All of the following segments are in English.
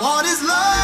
What is love?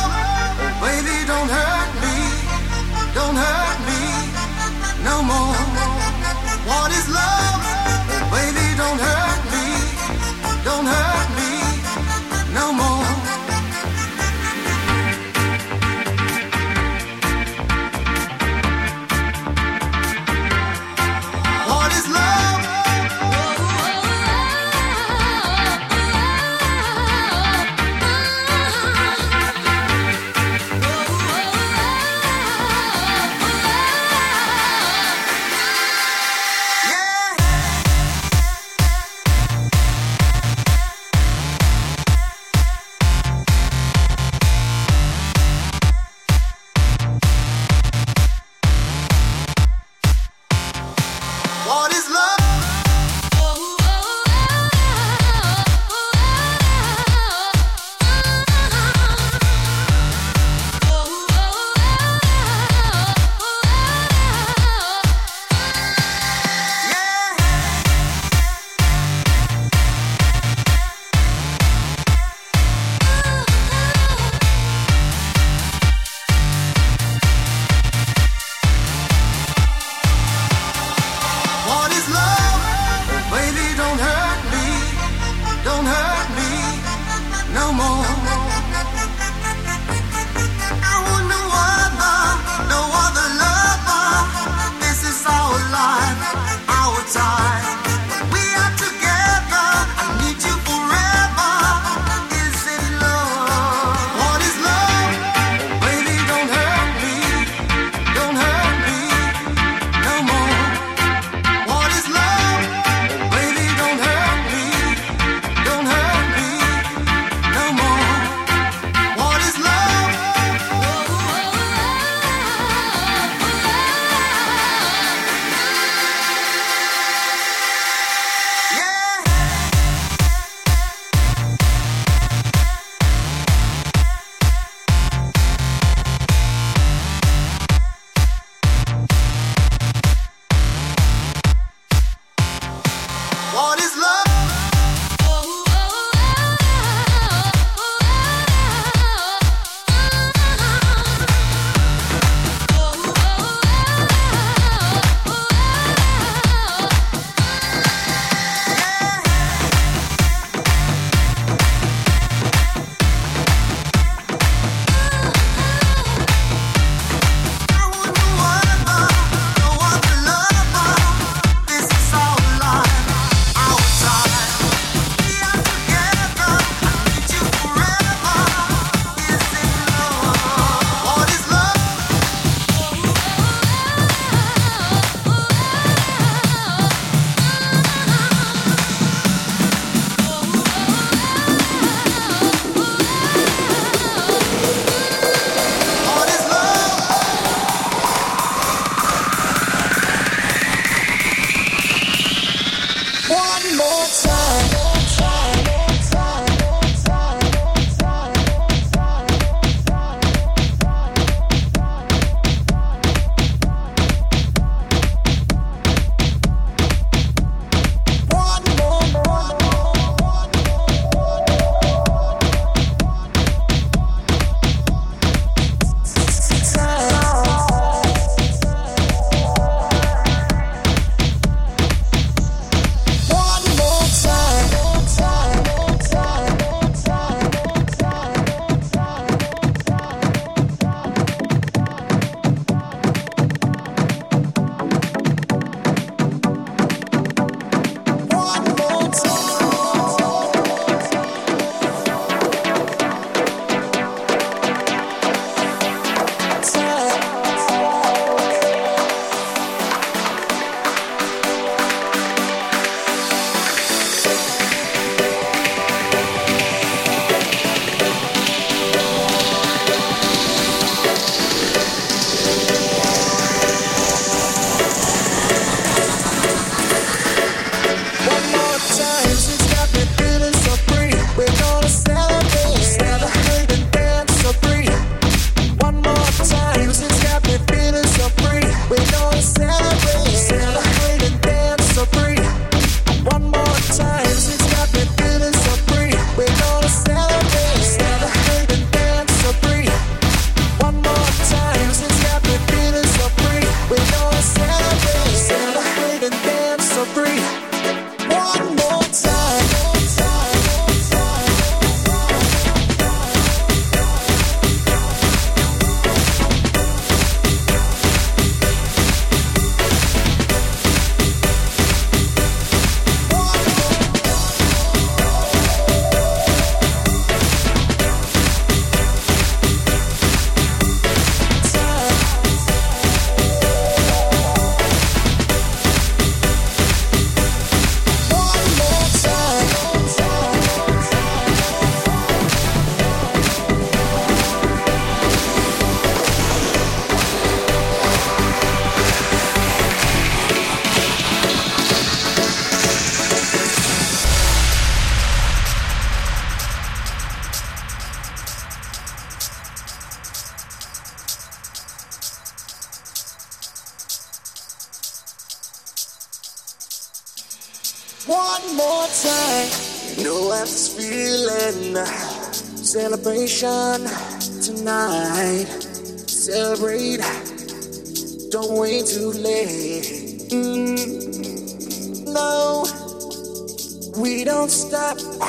Stop.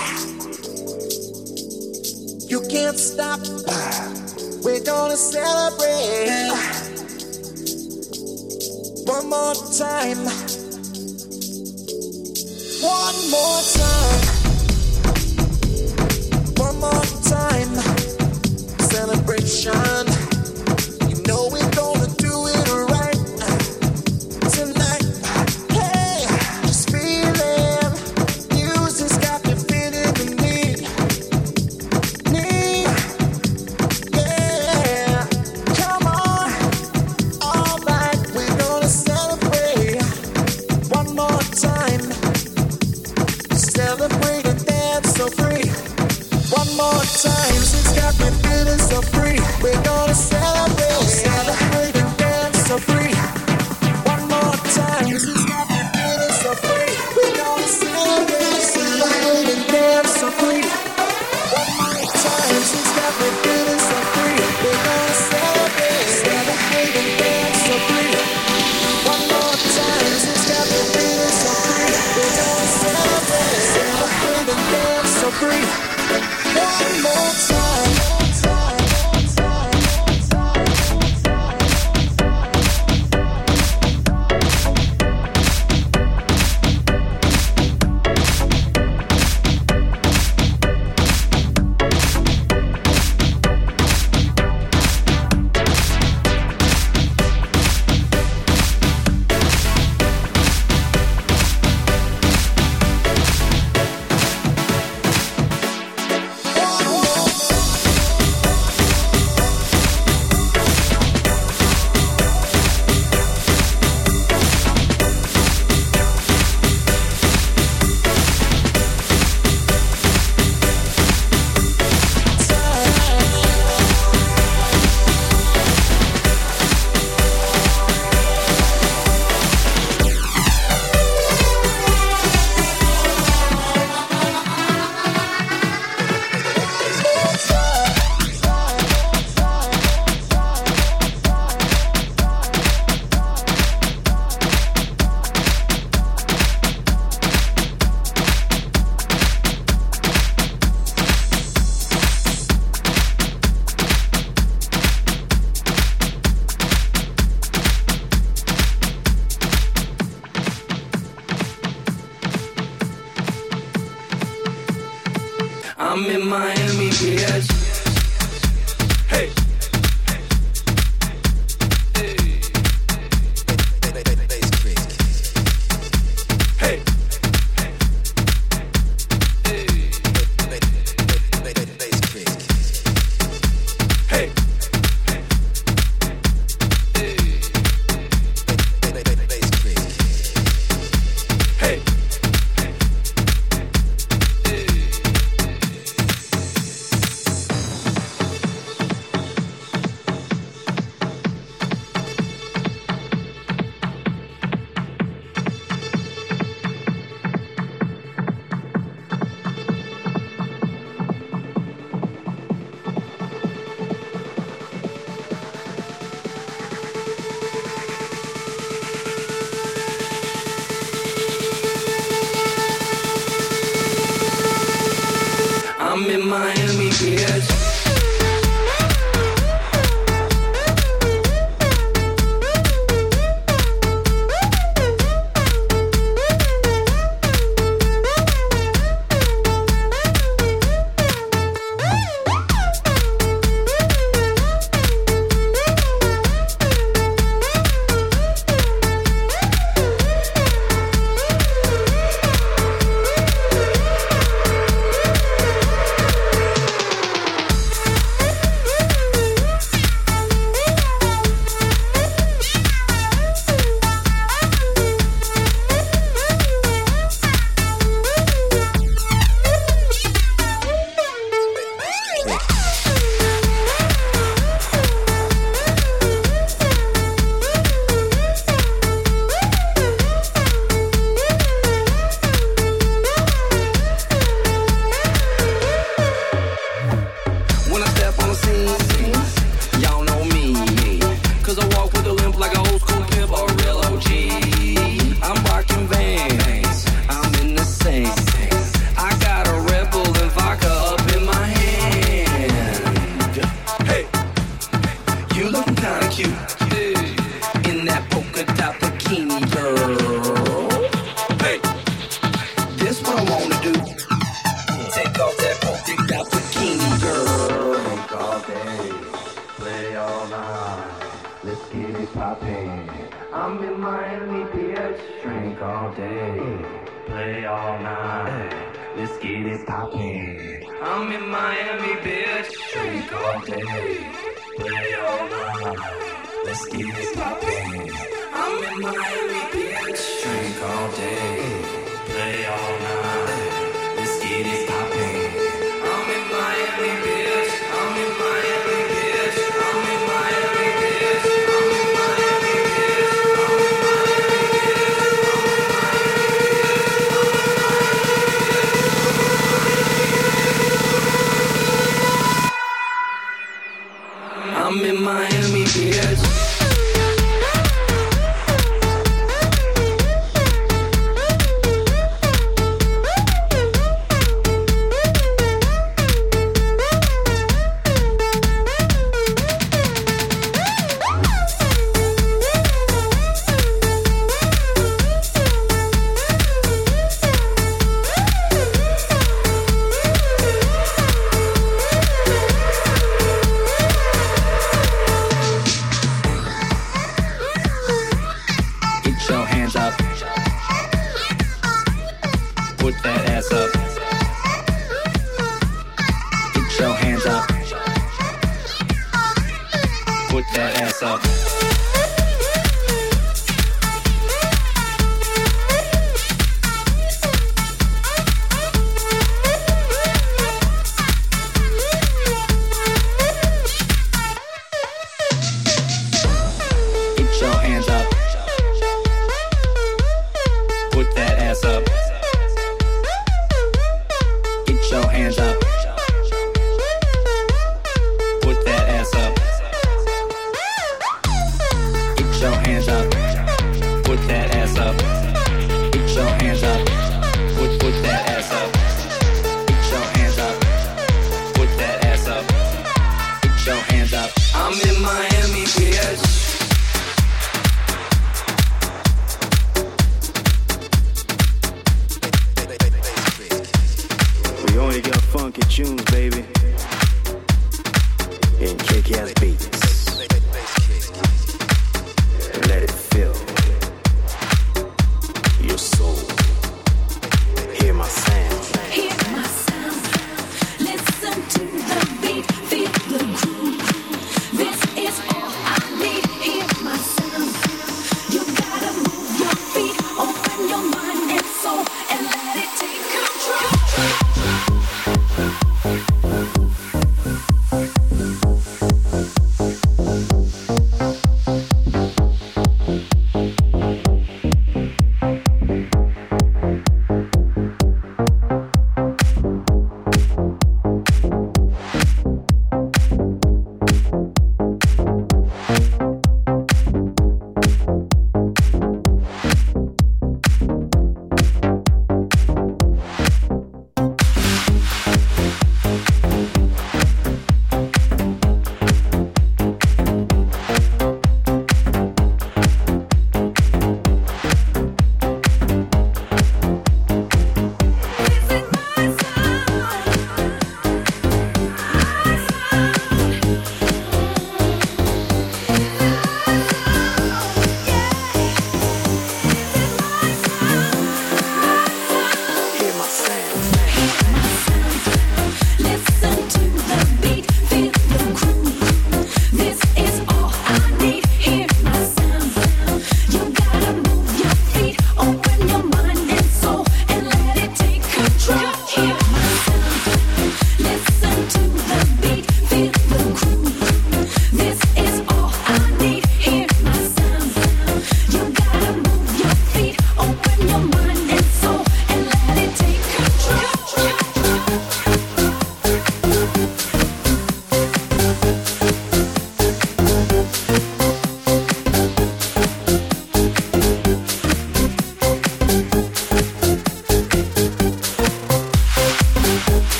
You can't stop. We're gonna celebrate one more time. One more time. One more time. Celebration.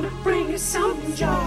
Somebody, need a sex story.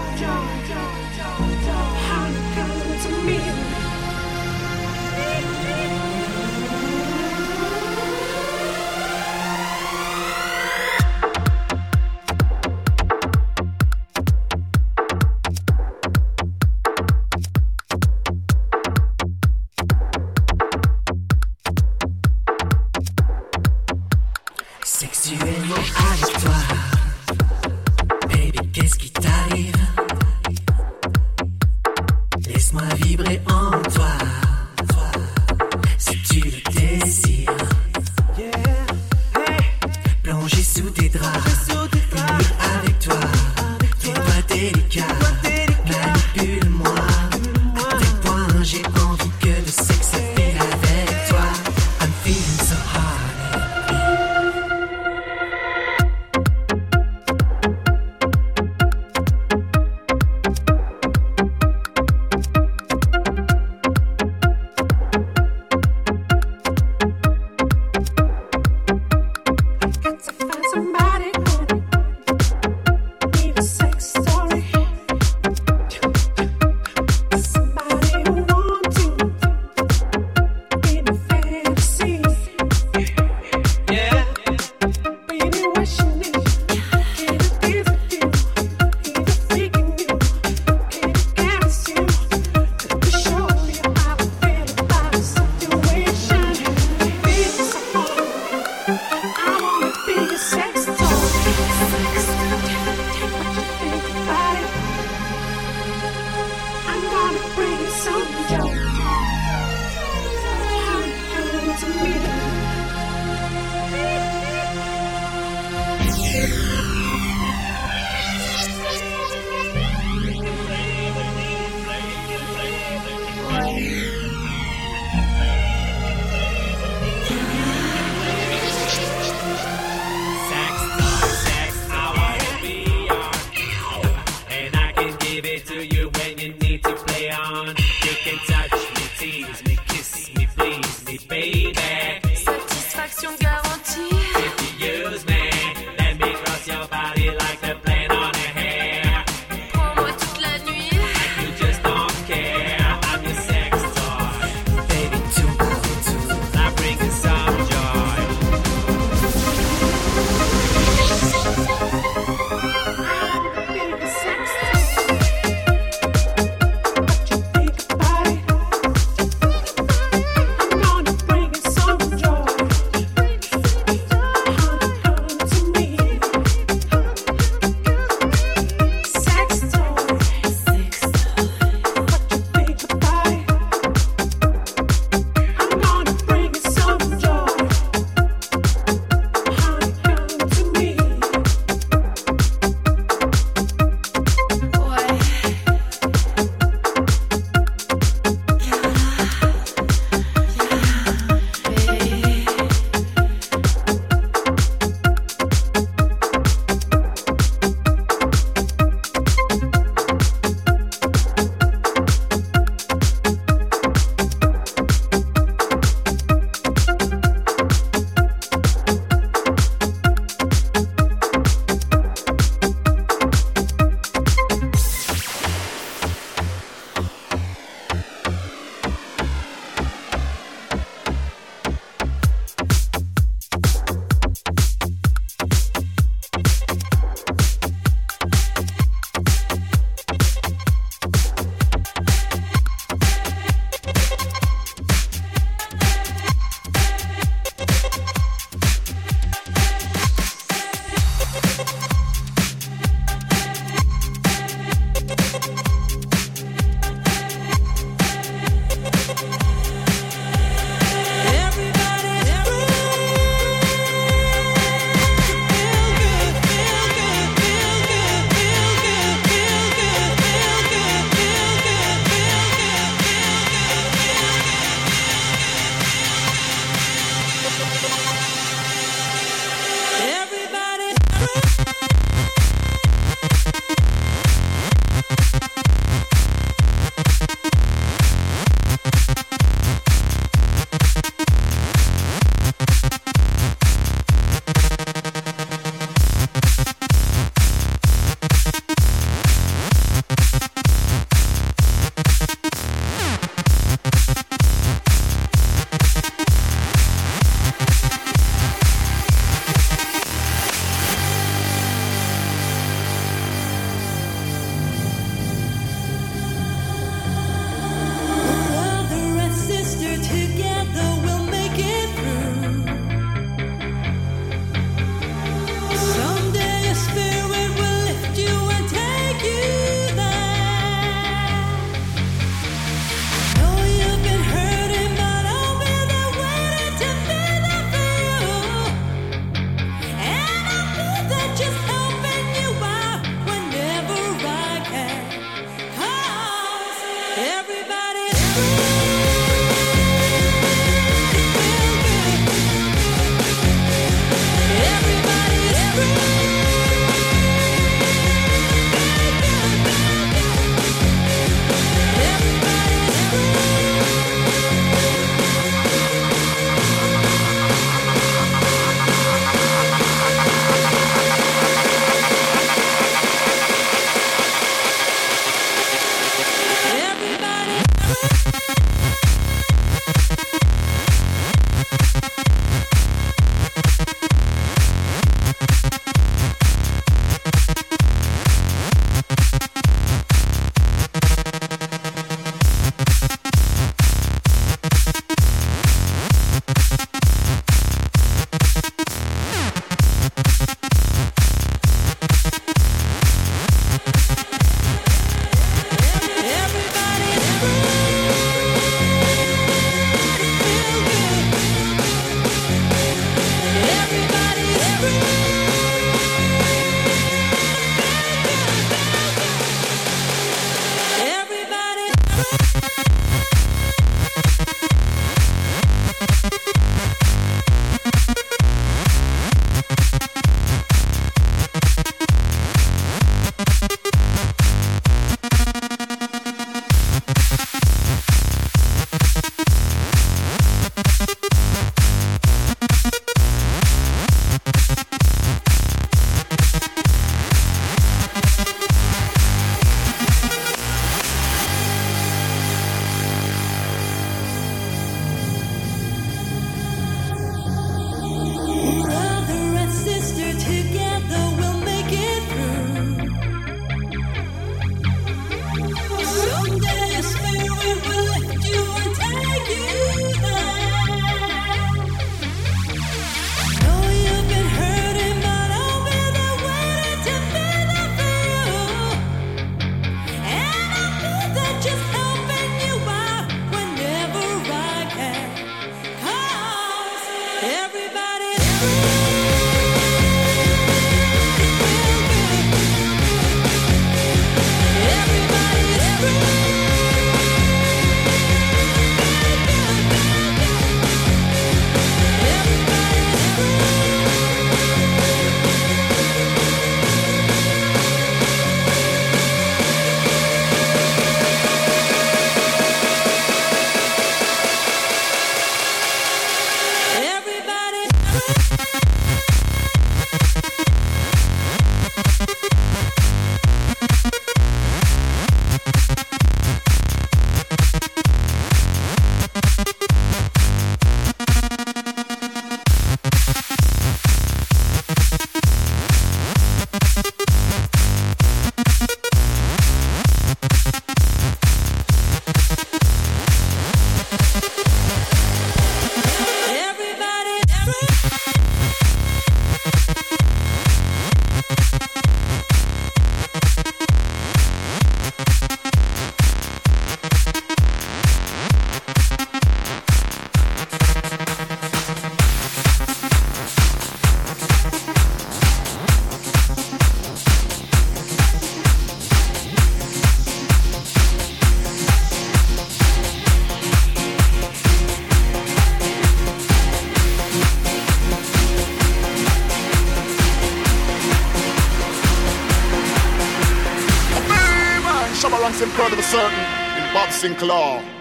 Sinclair.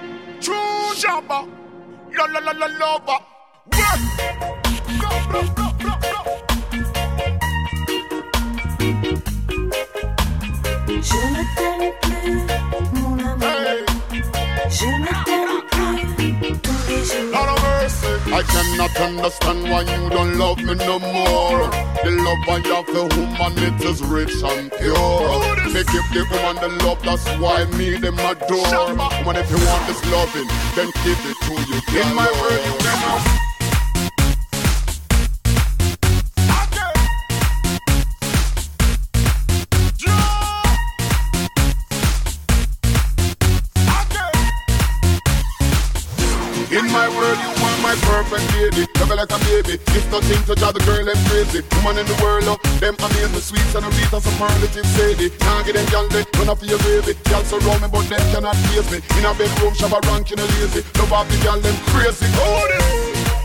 Gal surround me, but them cannot face me. In a bedroom, shabba ranking a lazy. Love off the gal them crazy. Oh, this.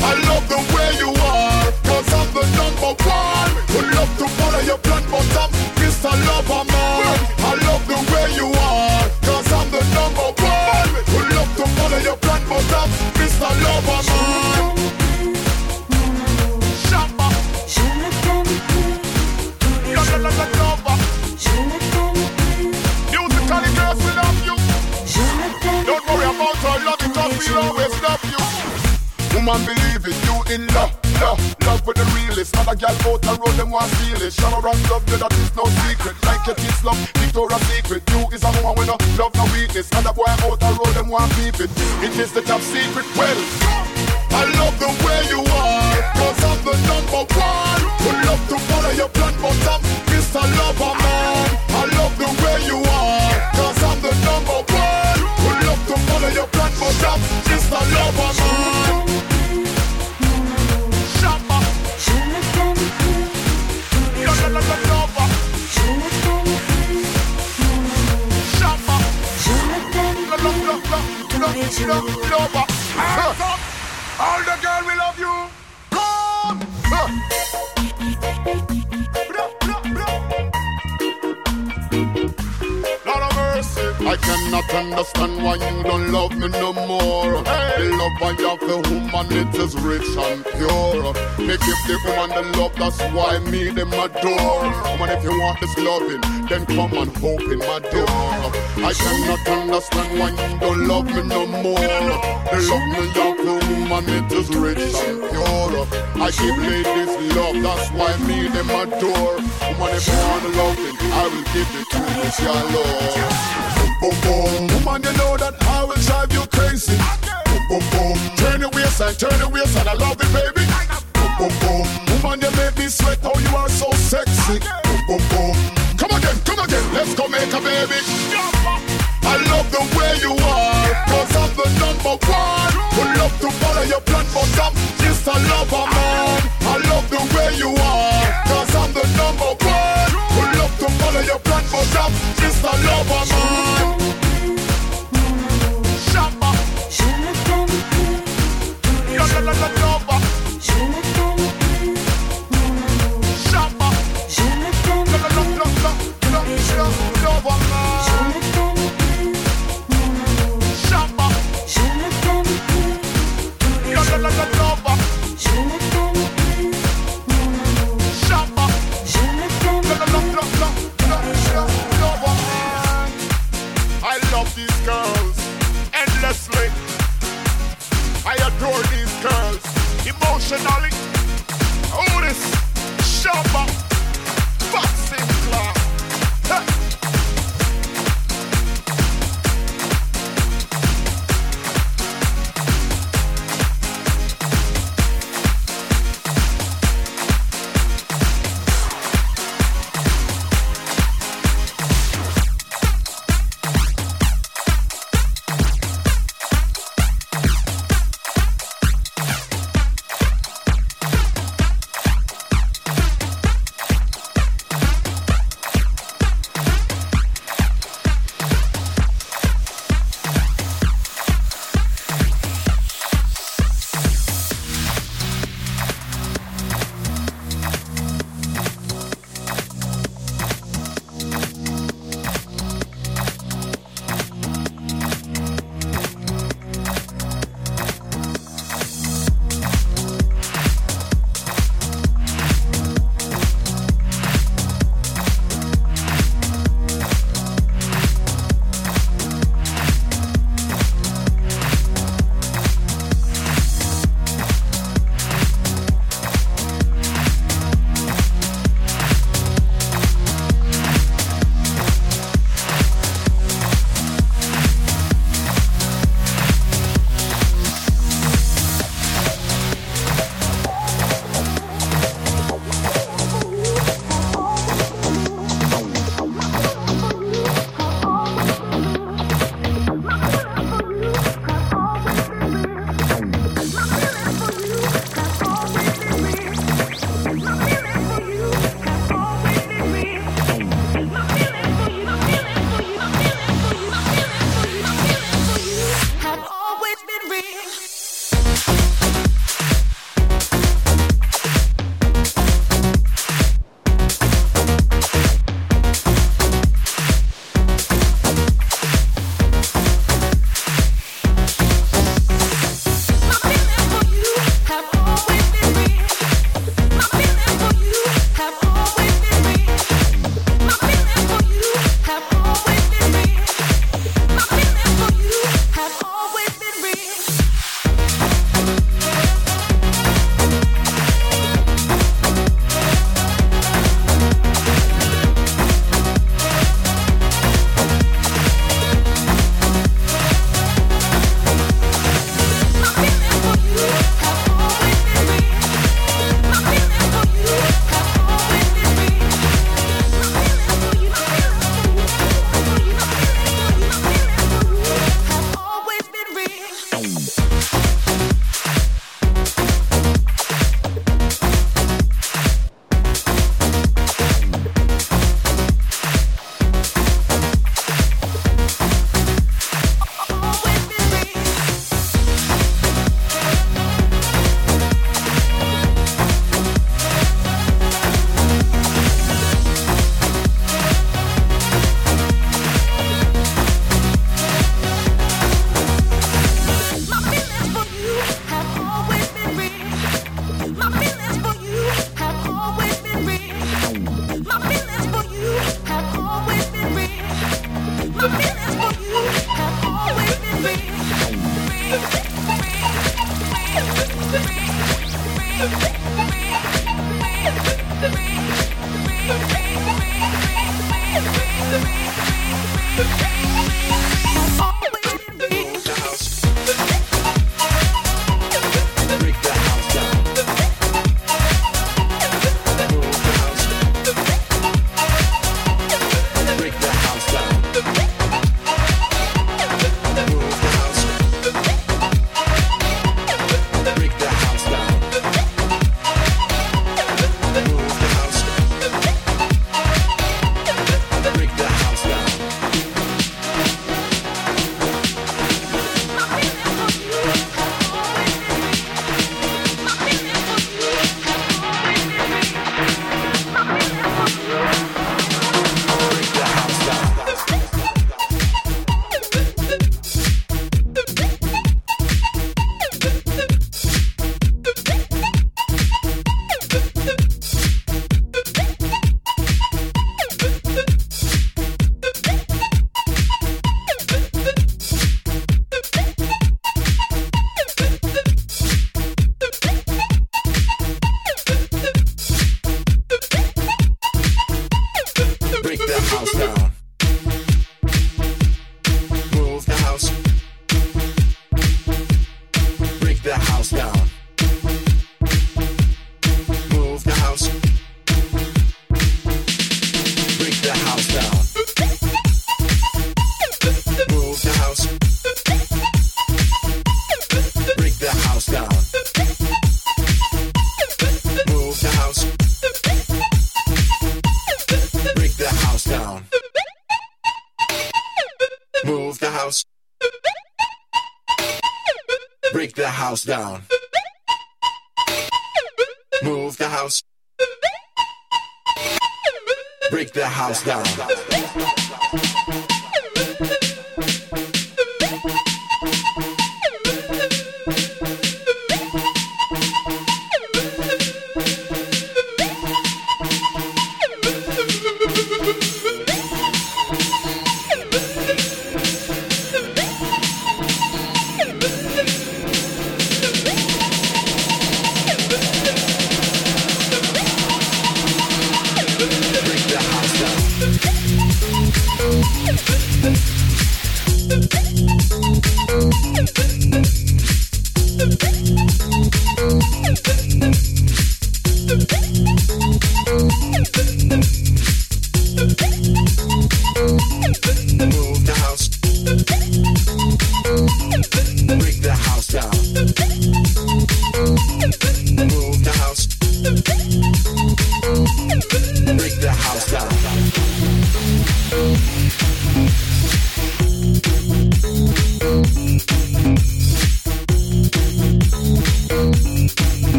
I love the way you are, cause I'm the number one. Would love to follow your plan, but I'm Mr. Lover Man. I love the way you are, cause I'm the number one. Would love to follow your plan, but I'm Mr. Lover Man. Woman, believe it, you in love, love, love with the realest. Other gal out the road, them want steal it. Shallow and love, you, that is no secret. Like your kids love, Victoria's Secret. You is a woman with no love, no weakness. Other boy out the road, them want keep it. It is the top secret. Well, I love the way you are, cause I'm the number one. Would love to follow your plan, but I'm Mr. Lover Man. Les la jours. lover. All the girl we love you. I cannot understand why you don't love me no more. The love I have for woman, it is rich and pure. Me give the woman the love, that's why me them adore. Woman, if you want this loving, then come and open my door. I cannot understand why you don't love me no more. The love me have for woman, it is rich and pure. I give ladies love, that's why me them adore. Woman, if you want the loving, I will give it to you, your love. Boom, boom. Woman, you know that I will drive you crazy. Boom, boom, boom. Turn your waist and turn your waist and I love it, baby. Boom, boom, boom. Woman, you make me sweat. Oh, you are so sexy. Boom, boom, boom. Come again, come again. Let's go make a baby. I love the way you are, cause I'm the number one. Would love to follow your plan, but I'm just a lover, man. I love the way you are, I'm just a lover, man. Shabba,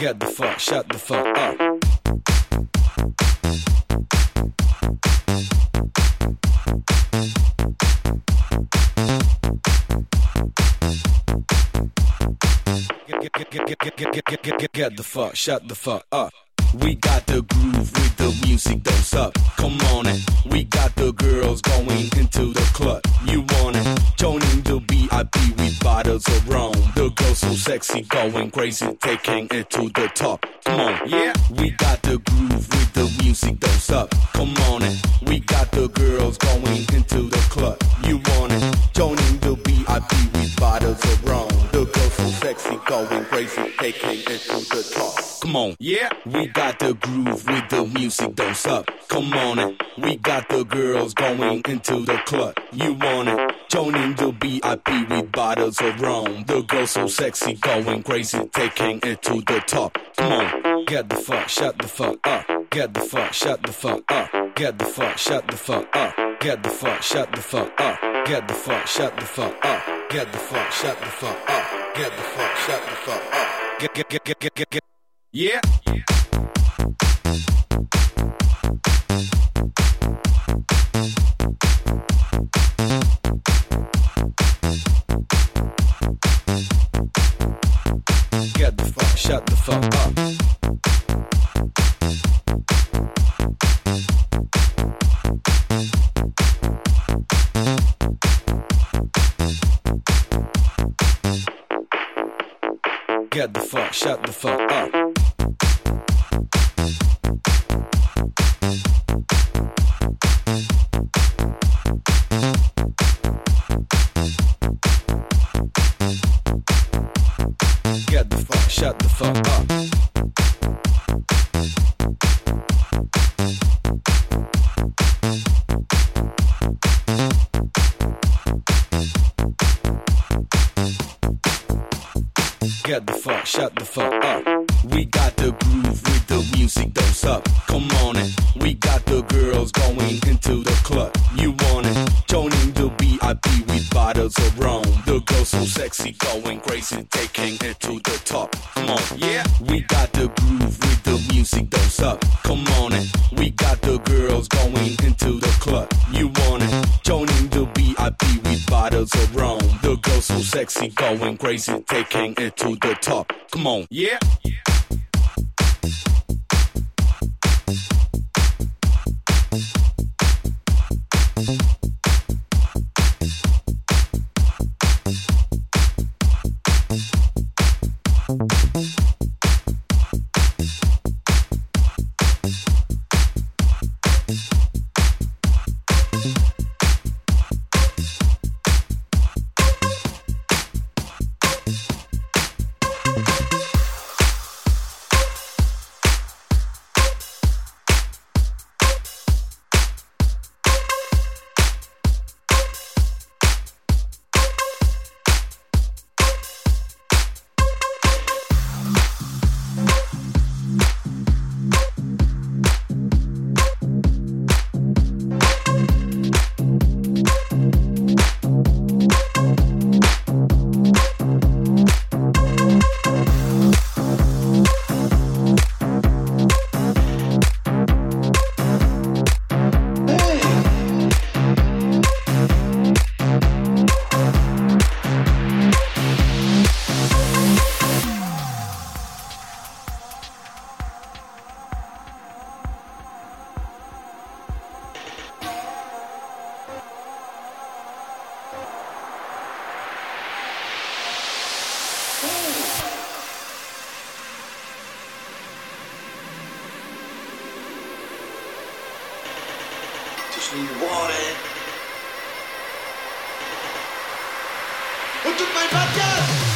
get the fuck, shut the fuck up. Get, get, get, get, get, get, get, get, get, the fuck, shut the fuck up. We got the groove with the music, don't. Come on it. We got the girls going into the club. You want it? Joining the VIP with bottles of rum. The girls so sexy, going crazy, taking it to the top. Come on, yeah. We got the groove with the music, don't. Come on it. We got the girls going into the club. You want it? Joining the VIP with bottles of rum. The girls so sexy, going crazy, taking it to the top. Come on, yeah. We got the groove with the music, don't suck. Come on it. We got the girls going into the club. You want it? Joining the VIP with bottles of rum. The girls so sexy, going crazy, taking it to the top. Come on, get the fuck, shut the fuck up. Get the fuck, shut the fuck up. Get the fuck, shut the fuck up. Get the fuck, shut the fuck up. Get the fuck, shut the fuck up. Get the fuck, shut the fuck up. Get the fuck, shut the fuck up. Get, get, get, get, get, get, get. Yeah. Get the fuck, shut the fuck up. Get the fuck, shut the fuck up. Shut the fuck up. Get the fuck, shut the fuck up. We got the groove the music, don't. Come on it. We got the girls going into the club. You want it? Joining the VIP with bottles of rum. The girls so sexy, going crazy, taking it to the top. Come on, yeah. We got the groove with the music, don't. Come on it. We got the girls going into the club. You want it? Joining the VIP with bottles of rum. The girls so sexy, going crazy, taking it to the top. Come on, yeah. what wanted. Who took my podcast?